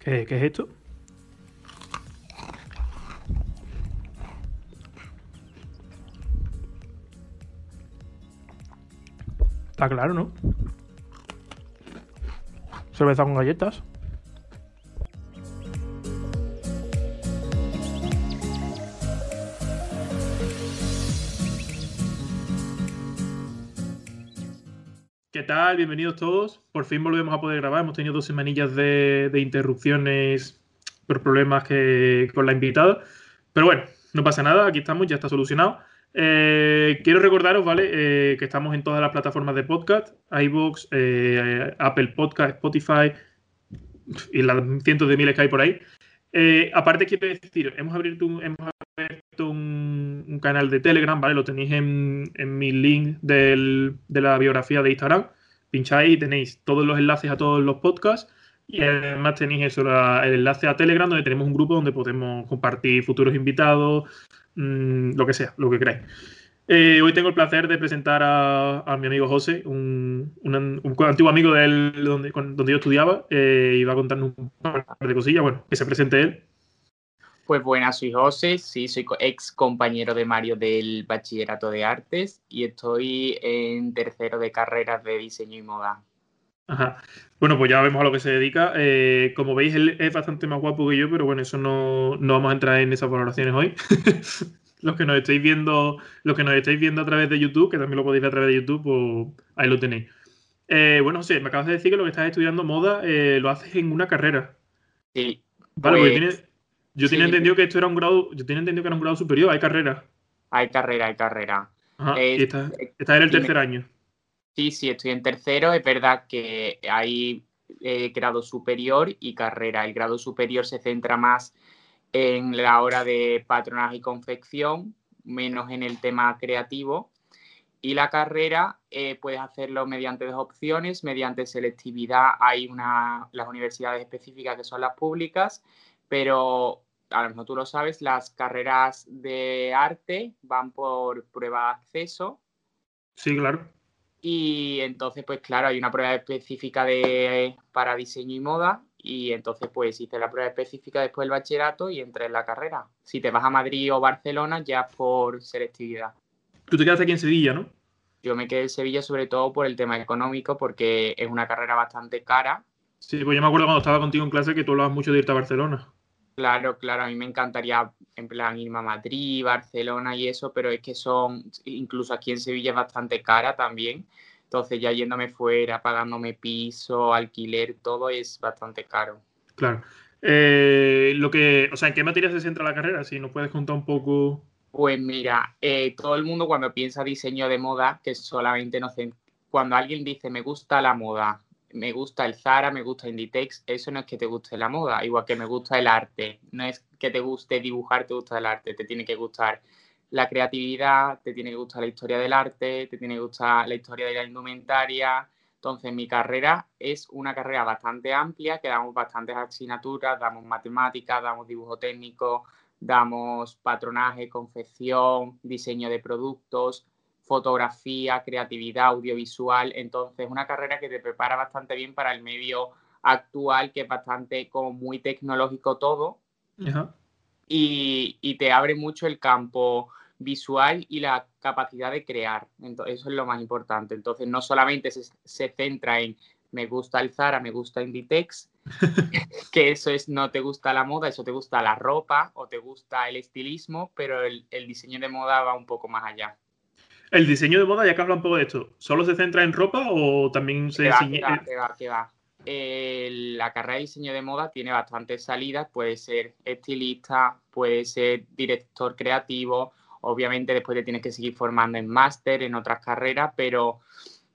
¿Qué, qué es esto? Está claro, ¿no? Cerveza con galletas. ¿Qué tal? Bienvenidos todos. Por fin volvemos a poder grabar. Hemos tenido dos semanillas de, de interrupciones por problemas que, con la invitada. Pero bueno, no pasa nada. Aquí estamos, ya está solucionado. Eh, quiero recordaros, ¿vale? Eh, que estamos en todas las plataformas de podcast, iVoox, eh, Apple Podcast, Spotify y las cientos de miles que hay por ahí. Aparte, quiero decir, hemos abierto un, hemos abierto un, un canal de Telegram, ¿vale? Lo tenéis en, en mi link del- de la biografía de Instagram. Pincháis y tenéis todos los enlaces a todos los podcasts. Y además tenéis eso, el enlace a Telegram, donde tenemos un grupo donde podemos compartir futuros invitados, mm, lo que sea, lo que queráis. Eh, hoy tengo el placer de presentar a, a mi amigo José, un, un- antiguo amigo de él donde, donde yo estudiaba, eh, y va a contarnos un par de cosillas. Bueno, que se presente él. Pues buenas, soy José, sí, soy ex compañero de Mario del Bachillerato de Artes y estoy en tercero de carreras de diseño y moda. Ajá. Bueno, pues ya vemos a lo que se dedica. Eh, como veis, él es bastante más guapo que yo, pero bueno, eso no, no vamos a entrar en esas valoraciones hoy. Los que nos estáis viendo, los que nos estáis viendo a través de YouTube, que también lo podéis ver a través de YouTube, pues ahí lo tenéis. Eh, bueno, José, me acabas de decir que lo que estás estudiando moda eh, lo haces en una carrera. Sí, Vale, porque Pues, tiene- yo sí, tenía entendido que esto era un grado, yo tenía entendido que era un grado superior, hay carrera. hay carrera, hay carrera. Ajá, Eh, y estás, estás en el tercer año. Sí, sí, estoy en tercero. Es verdad que hay eh, grado superior y carrera. El grado superior se centra más en la hora de patronaje y confección, menos en el tema creativo. Y la carrera eh, puedes hacerlo mediante dos opciones, mediante selectividad. Hay una, las universidades específicas que son las públicas, pero a lo mejor tú lo sabes, las carreras de arte van por prueba de acceso Sí, claro. y entonces, pues claro, hay una prueba específica de, para diseño y moda. Y entonces, pues hice la prueba específica después del bachillerato y entré en la carrera. Si te vas a Madrid o Barcelona, ya es por selectividad. Tú te quedaste aquí en Sevilla, ¿no? Yo me quedé en Sevilla sobre todo por el tema económico, porque es una carrera bastante cara. Sí, pues yo me acuerdo cuando estaba contigo en clase que tú hablabas mucho de irte a Barcelona. Claro, claro, a mí me encantaría en plan irme a Madrid, Barcelona y eso, pero es que son, incluso aquí en Sevilla es bastante cara también. Entonces ya yéndome fuera, pagándome piso, alquiler, todo es bastante caro. Claro. Eh, lo que, o sea, ¿en qué materias se centra la carrera? Si nos puedes contar un poco. Pues mira, eh, todo el mundo cuando piensa diseño de moda, que solamente no cen- cuando alguien dice me gusta la moda, me gusta el Zara, me gusta Inditex, eso no es que te guste la moda, igual que me gusta el arte, no es que te guste dibujar, te gusta el arte, te tiene que gustar la creatividad, te tiene que gustar la historia del arte, te tiene que gustar la historia de la indumentaria. Entonces, mi carrera es una carrera bastante amplia, que damos bastantes asignaturas, damos matemáticas, damos dibujo técnico, damos patronaje, confección, diseño de productos, fotografía, creatividad audiovisual. Entonces, una carrera que te prepara bastante bien para el medio actual, que es bastante como muy tecnológico todo, Ajá. y, y te abre mucho el campo visual y la capacidad de crear. Entonces, eso es lo más importante. Entonces, no solamente se, se centra en me gusta el Zara, me gusta Inditex, que eso es no te gusta la moda, eso te gusta la ropa o te gusta el estilismo, pero el, el diseño de moda va un poco más allá. El diseño de moda, ya que habla un poco de esto, ¿solo se centra en ropa o también se Que va, que va, que va, que va. Eh, la carrera de diseño de moda tiene bastantes salidas, puede ser estilista, puede ser director creativo, obviamente después te tienes que seguir formando en máster, en otras carreras, pero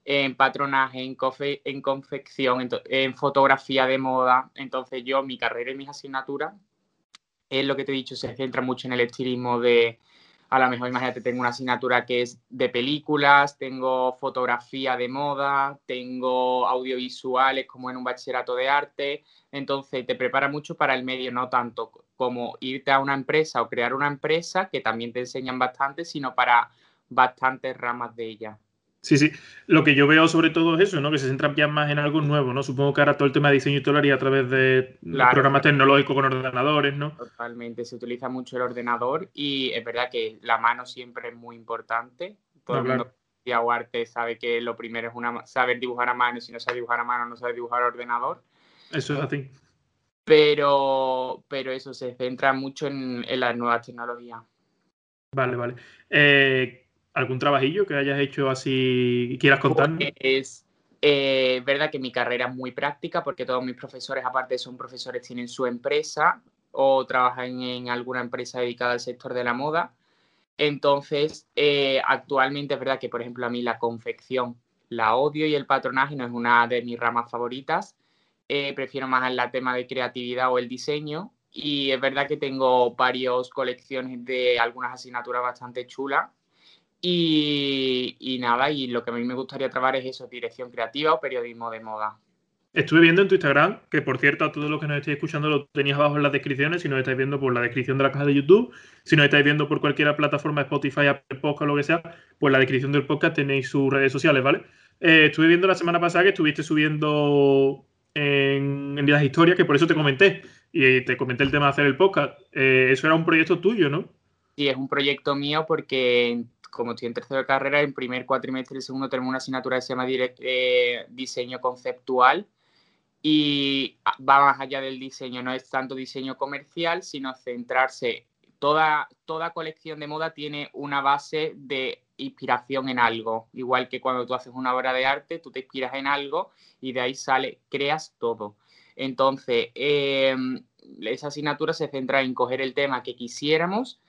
en patronaje, en, cofe- en confección, en, en fotografía de moda, entonces yo, mi carrera y mis asignaturas, es lo que te he dicho, se centra mucho en el estilismo de, a lo mejor imagínate, tengo una asignatura que es de películas, tengo fotografía de moda, tengo audiovisuales como en un bachillerato de arte, entonces te prepara mucho para el medio, no tanto como irte a una empresa o crear una empresa, que también te enseñan bastante, sino para bastantes ramas de ella. Sí, sí. Lo que yo veo sobre todo es eso, ¿no? Que se centran ya más en algo nuevo, ¿no? Supongo que ahora todo el tema de diseño y todo lo haría a través de programas tecnológicos con ordenadores, ¿no? Totalmente, se utiliza mucho el ordenador y es verdad que la mano siempre es muy importante. Todo el mundo que arte sabe que lo primero es una, saber dibujar a mano y si no sabe dibujar a mano no sabe dibujar a ordenador. Eso es así. Pero, pero eso se centra mucho en, en las nuevas tecnologías. Vale, vale. Eh, ¿Algún trabajillo que hayas hecho así quieras contarme? Es eh, verdad que mi carrera es muy práctica porque todos mis profesores, aparte son profesores, tienen su empresa o trabajan en alguna empresa dedicada al sector de la moda. Entonces, eh, actualmente es verdad que, por ejemplo, a mí la confección la odio y el patronaje no es una de mis ramas favoritas. Eh, prefiero más el tema de creatividad o el diseño. Y es verdad que tengo varias colecciones de algunas asignaturas bastante chulas y, nada, y lo que a mí me gustaría trabajar es eso, dirección creativa o periodismo de moda. Estuve viendo en tu Instagram, que por cierto, a todos los que nos estéis escuchando lo tenéis abajo en las descripciones, si nos estáis viendo por la descripción de la caja de YouTube, si nos estáis viendo por cualquier plataforma, Spotify, Apple Podcast lo que sea, pues en la descripción del podcast tenéis sus redes sociales, ¿vale? Eh, estuve viendo la semana pasada que estuviste subiendo en, las historias, que por eso te comenté, y te comenté el tema de hacer el podcast. Eh, eso era un proyecto tuyo, ¿no? Sí, es un proyecto mío porque como estoy en tercero de carrera, en primer cuatrimestre y segundo tenemos una asignatura que se llama eh, diseño conceptual. Y va más allá del diseño, no es tanto diseño comercial, sino centrarse, toda, toda colección de moda tiene una base de inspiración en algo, igual que cuando tú haces una obra de arte, tú te inspiras en algo y de ahí sale, creas todo. Entonces, em, esa asignatura se centra en coger el tema que quisiéramos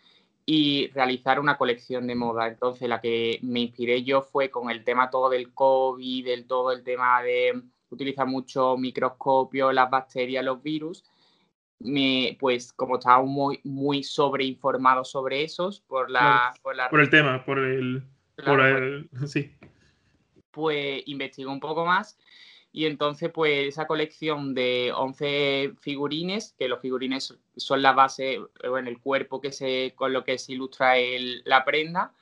y realizar una colección de moda. Entonces, la que me inspiré yo fue con el tema todo del COVID, del todo el tema de utilizar mucho microscopio, las bacterias, los virus. Me, pues como estaba muy, muy sobreinformado sobre esos por la, por, el tema, por el, por el sí. Pues investigué un poco más y entonces, pues esa colección de 11 figurines, que los figurines son la base, bueno, el cuerpo que se, con lo que se ilustra la prenda,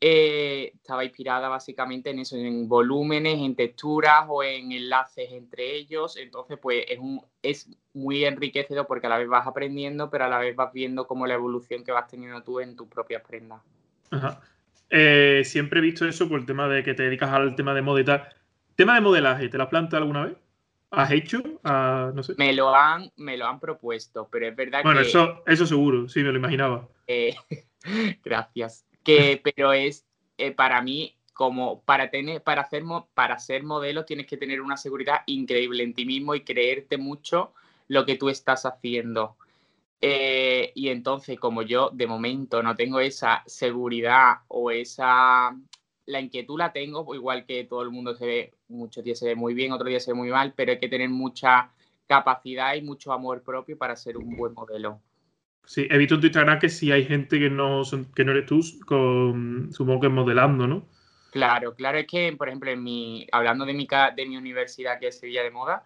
eh, estaba inspirada básicamente en eso, en volúmenes, en texturas o en enlaces entre ellos. Entonces, pues es, un, es muy enriquecedor porque a la vez vas aprendiendo, pero a la vez vas viendo como la evolución que vas teniendo tú en tus propias prendas. Eh, siempre he visto eso por el tema de que te dedicas al tema de moda y tal Tema de modelaje, ¿te lo has planteado alguna vez? ¿Has hecho? Ah, no sé. Me lo han, me lo han propuesto, pero es verdad que. Bueno, eso, eso seguro, sí, me lo imaginaba. Eh, gracias. Que, pero es eh, para mí, como para tener, para hacer para ser modelo, tienes que tener una seguridad increíble en ti mismo y creerte mucho lo que tú estás haciendo. Eh, y entonces, como yo de momento no tengo esa seguridad o esa la inquietud la tengo, igual que todo el mundo se ve, muchos días se ve muy bien, otros días se ve muy mal, pero hay que tener mucha capacidad y mucho amor propio para ser un buen modelo. Sí, he visto en tu Instagram que si hay gente que no, que no eres tú, con, supongo que modelando, ¿no? Claro, claro, es que, por ejemplo, en mi, hablando de mi, de mi universidad, que es Sevilla de Moda,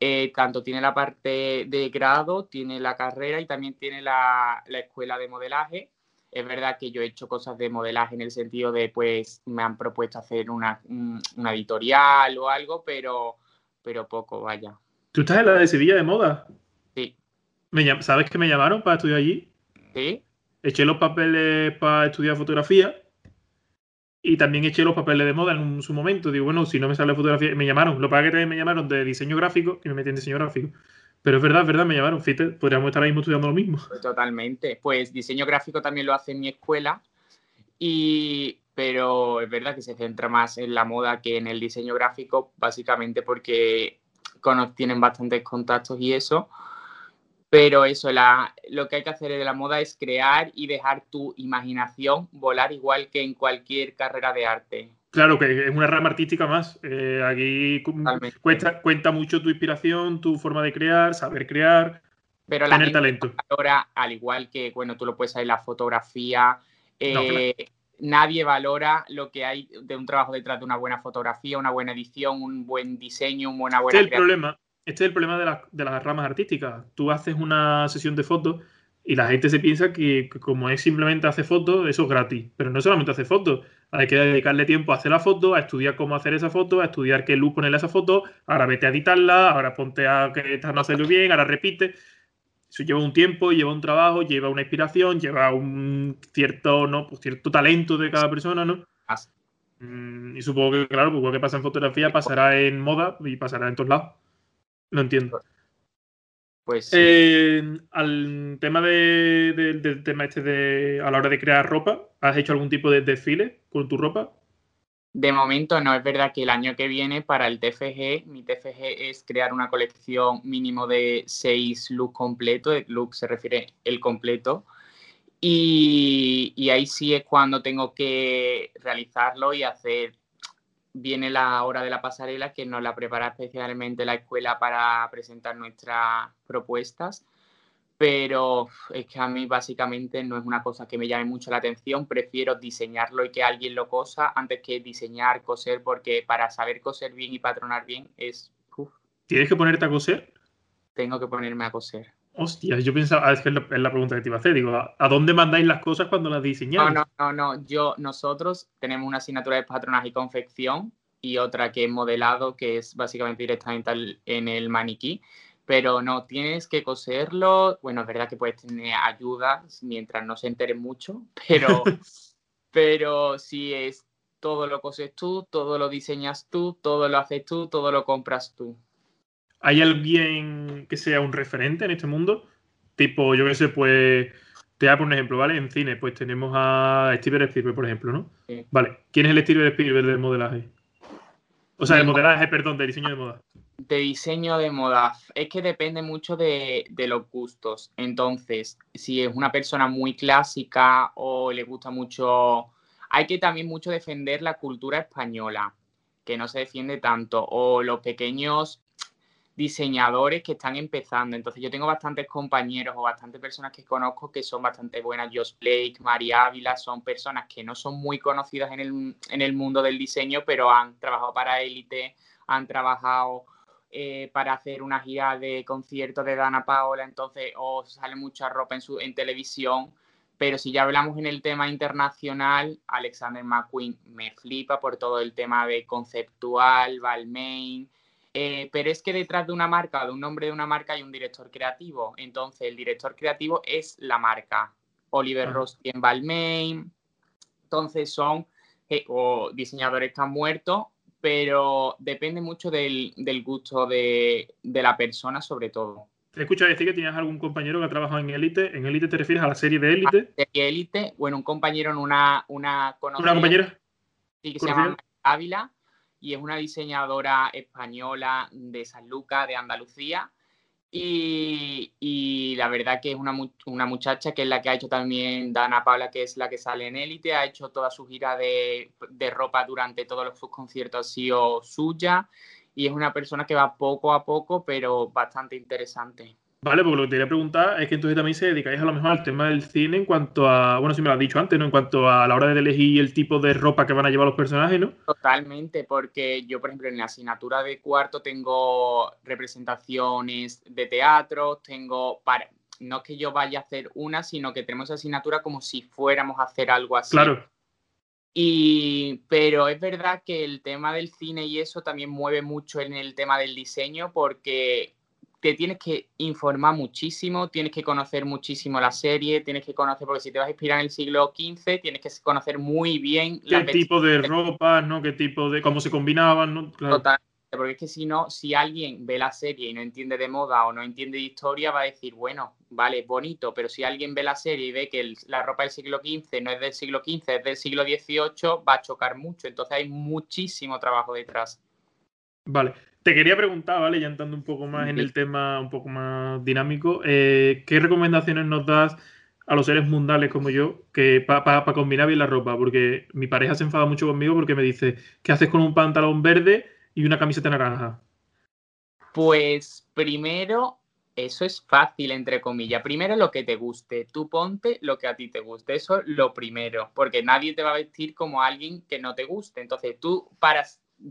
eh, tanto tiene la parte de grado, tiene la carrera y también tiene la, la escuela de modelaje es verdad que yo he hecho cosas de modelaje en el sentido de, pues, me han propuesto hacer una, editorial o algo, pero, pero poco, vaya. ¿Tú estás en la de Sevilla de moda? Sí. ¿Sabes que me llamaron para estudiar allí? Sí. Eché los papeles para estudiar fotografía y también eché los papeles de moda en su momento. Digo, bueno, si no me sale fotografía, me llamaron. Lo que pasa es que también me llamaron de diseño gráfico y me metí en diseño gráfico. Pero es verdad, es verdad, me llamaron. Fíjate, podríamos estar ahí mismo estudiando lo mismo. Pues totalmente. Pues diseño gráfico también lo hace en mi escuela. Y, pero es verdad que se centra más en la moda que en el diseño gráfico, básicamente porque tienen bastantes contactos y eso. Pero eso, lo que hay que hacer de la moda es crear y dejar tu imaginación volar igual que en cualquier carrera de arte. Claro, que es una rama artística más. Eh, aquí cuenta, cuenta mucho tu inspiración, tu forma de crear, saber crear, Pero tener talento. Ahora, al igual que, bueno, tú lo puedes saber, la fotografía, eh, nadie valora lo que hay de un trabajo detrás de una buena fotografía, una buena edición, un buen diseño, una buena... Este es el problema, este es el problema de, de las ramas artísticas. Tú haces una sesión de fotos y la gente se piensa que, como es simplemente hacer fotos, eso es gratis. Pero no solamente hace fotos, Hay que dedicarle tiempo a hacer la foto, a estudiar cómo hacer esa foto, a estudiar qué luz ponerle a esa foto, ahora vete a editarla, ahora ponte a que estás no hacerlo bien, ahora repite. Eso lleva un tiempo, lleva un trabajo, lleva una inspiración, lleva un cierto, ¿no? Pues cierto talento de cada persona, ¿no? Mm, y supongo que, claro, pues lo que pasa en fotografía pasará en moda y pasará en todos lados. Lo entiendo. Pues eh, al tema de, del tema este de a la hora de crear ropa, ¿has hecho algún tipo de desfile con tu ropa? De momento no, es verdad que el año que viene para el TFG, mi TFG es crear una colección mínimo de seis looks completos, el look se refiere el completo, y, y, ahí sí es cuando tengo que realizarlo y hacer viene la hora de la pasarela que nos la prepara especialmente la escuela para presentar nuestras propuestas, pero es que a mí básicamente no es una cosa que me llame mucho la atención, prefiero diseñarlo y que alguien lo cosa antes que diseñar, coser, porque para saber coser bien y patronar bien es... ¿Tienes que ponerte a coser? Tengo que ponerme a coser. Hostia, yo pensaba, es que es la, pregunta que te iba a hacer, digo, ¿a dónde mandáis las cosas cuando las diseñáis? No, no, no, no, yo, nosotros tenemos una asignatura de patronaje y confección y otra que es modelado, que es básicamente directamente en el maniquí, pero no, tienes que coserlo, bueno, es verdad que puedes tener ayuda mientras no se entere mucho, pero, pero si es todo lo coses tú, todo lo diseñas tú, todo lo haces tú, todo lo compras tú. ¿Hay alguien que sea un referente en este mundo? Tipo, yo qué sé, pues te voy a poner un ejemplo, ¿vale? En cine, pues tenemos a Steven Spielberg, por ejemplo, ¿no? Vale, ¿quién es el Steven Spielberg del modelaje? O sea, del modelaje, perdón, de diseño de moda. De diseño de moda. Es que depende mucho de, de, los gustos. Entonces, si es una persona muy clásica o le gusta mucho... Hay que también mucho defender la cultura española, que no se defiende tanto. O los pequeños diseñadores que están empezando. Entonces yo tengo bastantes compañeros o bastantes personas que conozco que son bastante buenas. Josh Blake, María Ávila, son personas que no son muy conocidas en el, en el mundo del diseño, pero han trabajado para élite, han trabajado eh, para hacer una gira de conciertos de Dana Paola, entonces o sale mucha ropa en, su, en televisión. Pero si ya hablamos en el tema internacional, Alexander McQueen me flipa por todo el tema de conceptual, Balmain, eh, pero es que detrás de una marca, de un nombre de una marca, hay un director creativo. Entonces, el director creativo es la marca. Oliver Ross en Balmain. Entonces, son eh, o diseñadores que han muerto, pero depende mucho del, gusto de, la persona, sobre todo. Te escucho decir que tienes algún compañero que ha trabajado en Élite. ¿En Élite te refieres a la serie de Élite? serie Élite, bueno, un compañero en una, una ¿Una compañera? Sí, que se llama Ávila y es una diseñadora española de San Lucas, de Andalucía. Y, la verdad que es una, una, muchacha que es la que ha hecho también Dana Paula, que es la que sale en Élite, ha hecho toda su gira de, de ropa durante todos sus conciertos, ha sido suya y es una persona que va poco a poco, pero bastante interesante. Vale, porque lo que te quería preguntar es que entonces también se dedicáis a lo mejor al tema del cine en cuanto a, bueno, si me lo has dicho antes, ¿no? En cuanto a la hora de elegir el tipo de ropa que van a llevar los personajes, ¿no? Totalmente, porque yo, por ejemplo, en la asignatura de cuarto tengo representaciones de teatro, tengo para, no es que yo vaya a hacer una, sino que tenemos asignatura como si fuéramos a hacer algo así. Claro. Y, pero es verdad que el tema del cine y eso también mueve mucho en el tema del diseño porque te tienes que informar muchísimo, tienes que conocer muchísimo la serie, tienes que conocer, porque si te vas a inspirar en el siglo XV, tienes que conocer muy bien qué tipo de ropa, ¿no? Qué tipo de, cómo se combinaban, ¿no? Totalmente, porque es que si no, si alguien ve la serie y no entiende de moda o no entiende de historia, va a decir, bueno, vale, bonito, pero si alguien ve la serie y ve que la ropa del siglo XV no es del siglo XV, es del siglo XVIII, va a chocar mucho. Entonces hay muchísimo trabajo detrás. Vale. Te quería preguntar, ¿vale? Ya entrando un poco más en el tema un poco más dinámico, eh, ¿qué recomendaciones nos das a los seres mundiales como yo que para combinar bien la ropa? Porque mi pareja se enfada mucho conmigo porque me dice, ¿qué haces con un pantalón verde y una camiseta naranja? Pues primero, eso es fácil, entre comillas. Primero lo que te guste. Tú ponte lo que a ti te guste. Eso es lo primero. Porque nadie te va a vestir como alguien que no te guste. Entonces tú, para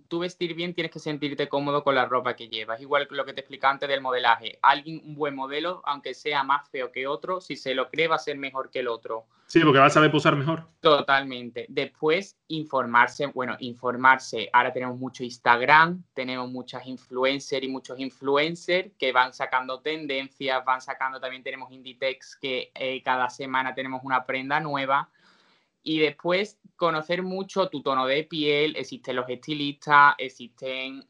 tú vestir bien tienes que sentirte cómodo con la ropa que llevas. Igual que lo que te explicaba antes del modelaje. Alguien, un buen modelo, aunque sea más feo que otro, si se lo cree va a ser mejor que el otro. Sí, porque va a saber posar mejor. Totalmente. Después, informarse. Bueno, informarse. Ahora tenemos mucho Instagram, tenemos muchas influencers y muchos influencers que van sacando tendencias, van sacando, también tenemos Inditex que eh, cada semana tenemos una prenda nueva y después conocer mucho tu tono de piel, existen los estilistas, existen...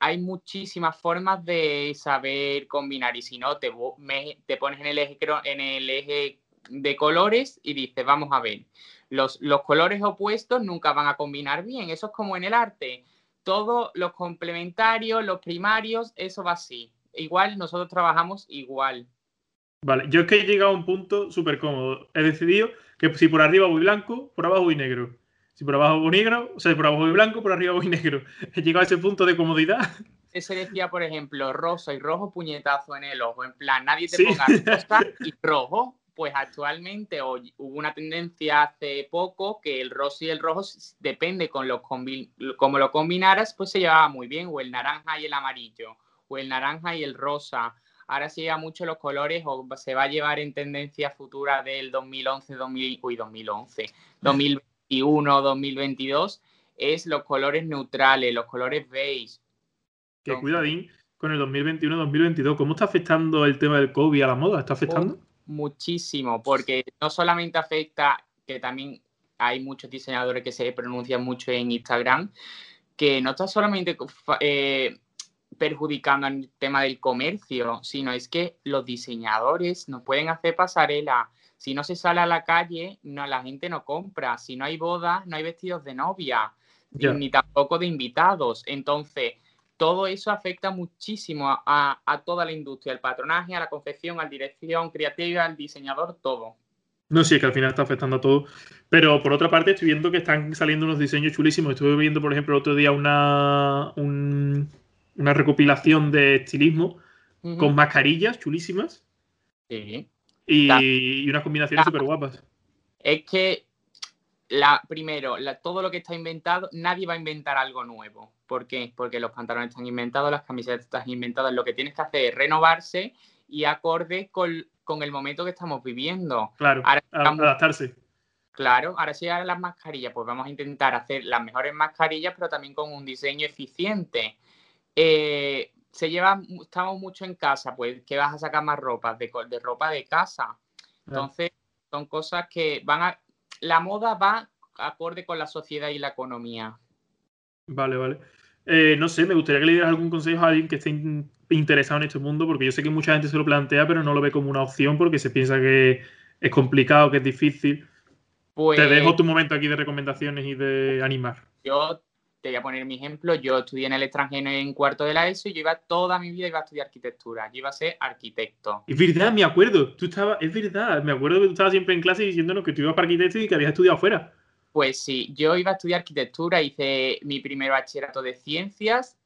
Hay muchísimas formas de saber combinar y si no, te, te pones en el, eje, en el eje de colores y dices, vamos a ver, los, los colores opuestos nunca van a combinar bien, eso es como en el arte, todos los complementarios, los primarios, eso va así. Igual nosotros trabajamos igual. Vale, yo es que he llegado a un punto súper cómodo. He decidido que si por arriba voy blanco, por abajo voy negro. Si por abajo voy negro, o sea, si por abajo voy blanco, por arriba voy negro. He llegado a ese punto de comodidad. Se decía, por ejemplo, rosa y rojo puñetazo en el ojo. En plan, nadie te ponga rosa y rojo. Pues actualmente hubo una tendencia hace poco que el rosa y el rojo, depende con los como lo combinaras, pues se llevaba muy bien. O el naranja y el amarillo. O el naranja y el rosa ahora se lleva mucho los colores o se va a llevar en tendencia futura del 2011, 2000, uy, 2011, 2021, 2022, es los colores neutrales, los colores beige. Que cuidadín con el 2021-2022. ¿Cómo está afectando el tema del COVID a la moda? ¿Está afectando? muchísimo, porque no solamente afecta, que también hay muchos diseñadores que se pronuncian mucho en Instagram, que no está solamente eh, perjudicando el tema del comercio, sino es que los diseñadores no pueden hacer pasarela. Si no se sale a la calle, no, la gente no compra. Si no hay boda, no hay vestidos de novia, ni tampoco de invitados. Entonces, todo eso afecta muchísimo a, a, toda la industria, al patronaje, a la confección, a la dirección creativa, al diseñador, todo. No, sí, es que al final está afectando a todo. Pero por otra parte, estoy viendo que están saliendo unos diseños chulísimos. Estuve viendo, por ejemplo, el otro día una, un, una recopilación de estilismo con mascarillas chulísimas. Sí. Y, unas combinaciones súper guapas. Es que, la, primero, todo lo que está inventado, nadie va a inventar algo nuevo. ¿Por qué? Porque los pantalones están inventados, las camisetas están inventadas. Lo que tienes que hacer es renovarse y acorde con, el momento que estamos viviendo. Claro, adaptarse. Claro, ahora sí, ahora las mascarillas, pues vamos a intentar hacer las mejores mascarillas, pero también con un diseño eficiente. Eh, se lleva, estamos mucho en casa, pues que vas a sacar más ropa, de, de ropa de casa. Entonces, son cosas que van a... La moda va acorde con la sociedad y la economía. Vale, vale. Eh, no sé, me gustaría que le dieras algún consejo a alguien que esté interesado en este mundo, porque yo sé que mucha gente se lo plantea, pero no lo ve como una opción porque se piensa que es complicado, que es difícil. Te dejo pues tu momento aquí de recomendaciones y de animar. Yo te voy a poner mi ejemplo, yo estudié en el extranjero en cuarto de la ESO y yo iba toda mi vida iba a estudiar arquitectura, yo iba a ser arquitecto. Es verdad, me acuerdo, tú estabas, es verdad, me acuerdo que tú estabas siempre en clase diciéndonos que tú ibas para arquitecto y que habías estudiado afuera. Pues sí, yo iba a estudiar arquitectura, hice mi primer bachillerato de ciencias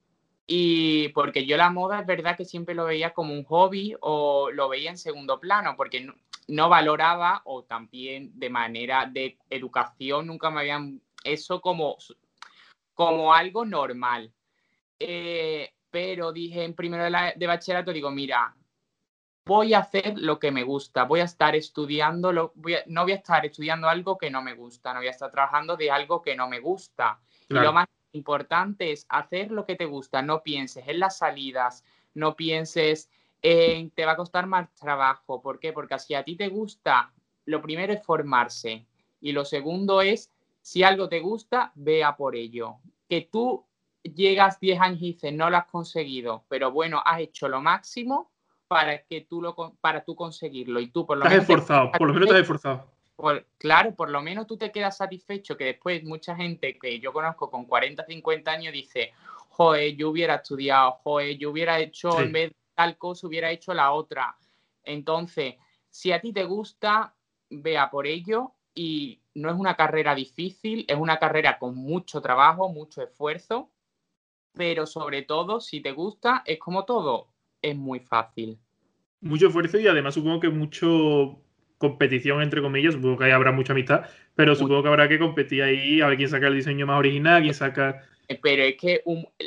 y porque yo la moda es verdad que siempre lo veía como un hobby o lo veía en segundo plano, porque no, no valoraba o también de manera de educación nunca me habían eso como como algo normal. Eh, pero dije en primero de, bachillerato, digo, mira, voy a hacer lo que me gusta, voy a estar estudiando, lo, no voy a estar estudiando algo que no me gusta, no voy a estar trabajando de algo que no me gusta. Y lo más importante es hacer lo que te gusta, no pienses en las salidas, no pienses en te va a costar más trabajo. ¿Por qué? Porque si a ti te gusta, lo primero es formarse y lo segundo es si algo te gusta, vea por ello. Que tú llegas 10 años y dices, no lo has conseguido, pero bueno, has hecho lo máximo para que tú lo para tú conseguirlo y tú por lo menos esforzado, por lo menos te has esforzado. claro, por lo menos tú te quedas satisfecho que después mucha gente que yo conozco con 40, 50 años dice, joder, yo hubiera estudiado, joder, yo hubiera hecho en vez de tal cosa, hubiera hecho la otra. Entonces, si a ti te gusta, vea por ello y no es una carrera difícil, es una carrera con mucho trabajo, mucho esfuerzo, pero sobre todo, si te gusta, es como todo, es muy fácil. Mucho esfuerzo y además supongo que mucho competición, entre comillas, supongo que ahí habrá mucha amistad, pero supongo que habrá que competir ahí a ver quién saca el diseño más original, quién saca... Pero es que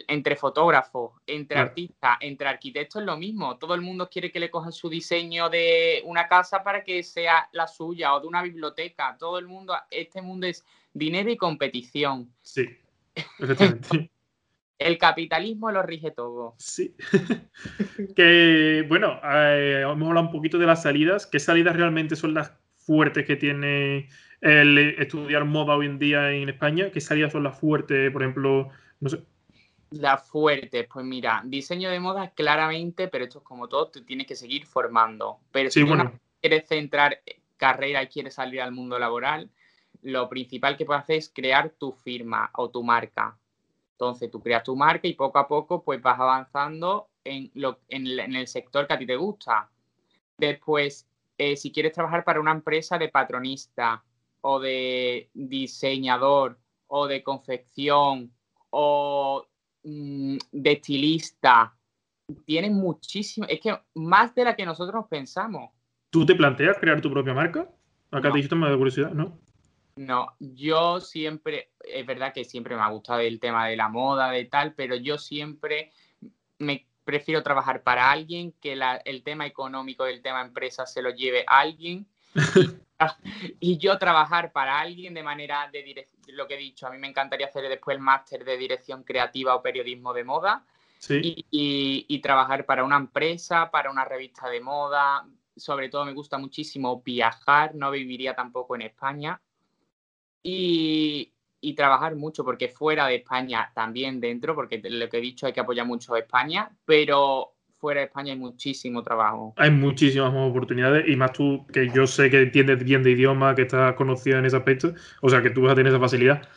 entre fotógrafos, entre artistas, entre arquitectos es lo mismo. Todo el mundo quiere que le cojan su diseño de una casa para que sea la suya o de una biblioteca. Todo el mundo, este mundo es dinero y competición. Sí, efectivamente. el capitalismo lo rige todo. Sí. que, bueno, eh, hemos hablado un poquito de las salidas. ¿Qué salidas realmente son las fuertes que tiene el estudiar moda hoy en día en España? ¿Qué salidas son las fuertes, por ejemplo? No sé. Las fuertes, pues mira, diseño de moda claramente, pero esto es como todo, tú tienes que seguir formando. Pero si bueno. quieres centrar carrera y quieres salir al mundo laboral, lo principal que puedes hacer es crear tu firma o tu marca. Entonces tú creas tu marca y poco a poco pues vas avanzando en, lo, en, el sector que a ti te gusta. Después, eh, si quieres trabajar para una empresa de patronista o de diseñador o de confección o mm, de estilista, tienes muchísimo, es que más de la que nosotros pensamos. ¿Tú te planteas crear tu propia marca? Acá te dijiste más de curiosidad, ¿no? No, yo siempre, es verdad que siempre me ha gustado el tema de la moda, de tal, pero yo siempre me prefiero trabajar para alguien, que el tema económico del tema empresa se lo lleve alguien y, yo trabajar para alguien de manera de lo que he dicho, a mí me encantaría hacer después el máster de dirección creativa o periodismo de moda. Y trabajar para una empresa, para una revista de moda, sobre todo me gusta muchísimo viajar, no viviría tampoco en España. Y, trabajar mucho, porque fuera de España también dentro, porque lo que he dicho hay que apoyar mucho a España, pero fuera de España hay muchísimo trabajo. Hay muchísimas oportunidades y más tú, que yo sé que entiendes bien de idioma, que estás conocida en ese aspecto, o sea que tú vas a tener esa facilidad.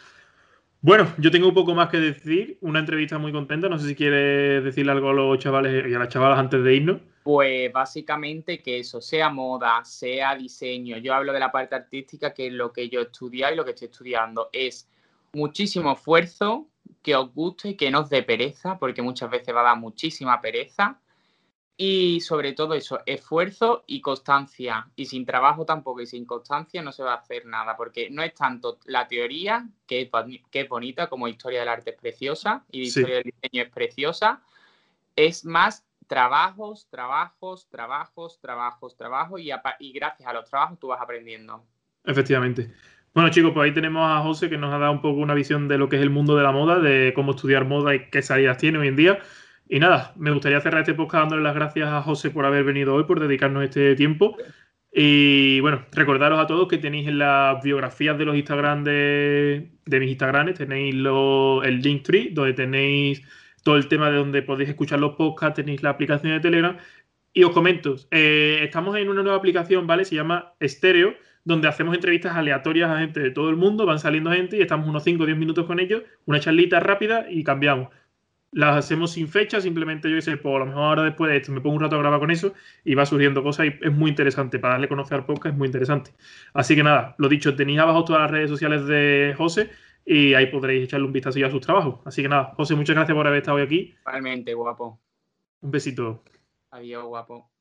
Bueno, yo tengo un poco más que decir, una entrevista muy contenta, no sé si quieres decirle algo a los chavales y a las chavalas antes de irnos. Pues básicamente que eso, sea moda, sea diseño, yo hablo de la parte artística, que es lo que yo he estudiado y lo que estoy estudiando, es muchísimo esfuerzo, que os guste y que no os dé pereza, porque muchas veces va a dar muchísima pereza. Y sobre todo eso, esfuerzo y constancia. Y sin trabajo tampoco y sin constancia no se va a hacer nada, porque no es tanto la teoría, que es, que es bonita, como historia del arte es preciosa y historia del diseño es preciosa, es más trabajos, trabajos, trabajos, trabajos, trabajos y, y gracias a los trabajos tú vas aprendiendo. Efectivamente. Bueno, chicos, pues ahí tenemos a José que nos ha dado un poco una visión de lo que es el mundo de la moda, de cómo estudiar moda y qué salidas tiene hoy en día. Y nada, me gustaría cerrar este podcast dándole las gracias a José por haber venido hoy, por dedicarnos este tiempo. Y bueno, recordaros a todos que tenéis en las biografías de los Instagram de, de mis Instagrams, tenéis lo, el Linktree, donde tenéis todo el tema de donde podéis escuchar los podcasts, tenéis la aplicación de Telegram. Y os comento, eh, estamos en una nueva aplicación, ¿vale? Se llama Stereo, donde hacemos entrevistas aleatorias a gente de todo el mundo, van saliendo gente y estamos unos 5 o 10 minutos con ellos, una charlita rápida y cambiamos. Las hacemos sin fecha, simplemente yo sé, pues a lo mejor ahora después de esto me pongo un rato a grabar con eso y va surgiendo cosas y es muy interesante. Para darle a conocer al podcast es muy interesante. Así que nada, lo dicho, tenéis abajo todas las redes sociales de José y ahí podréis echarle un vistazo a sus trabajos. Así que nada, José, muchas gracias por haber estado hoy aquí. Realmente, guapo. Un besito. Adiós, guapo.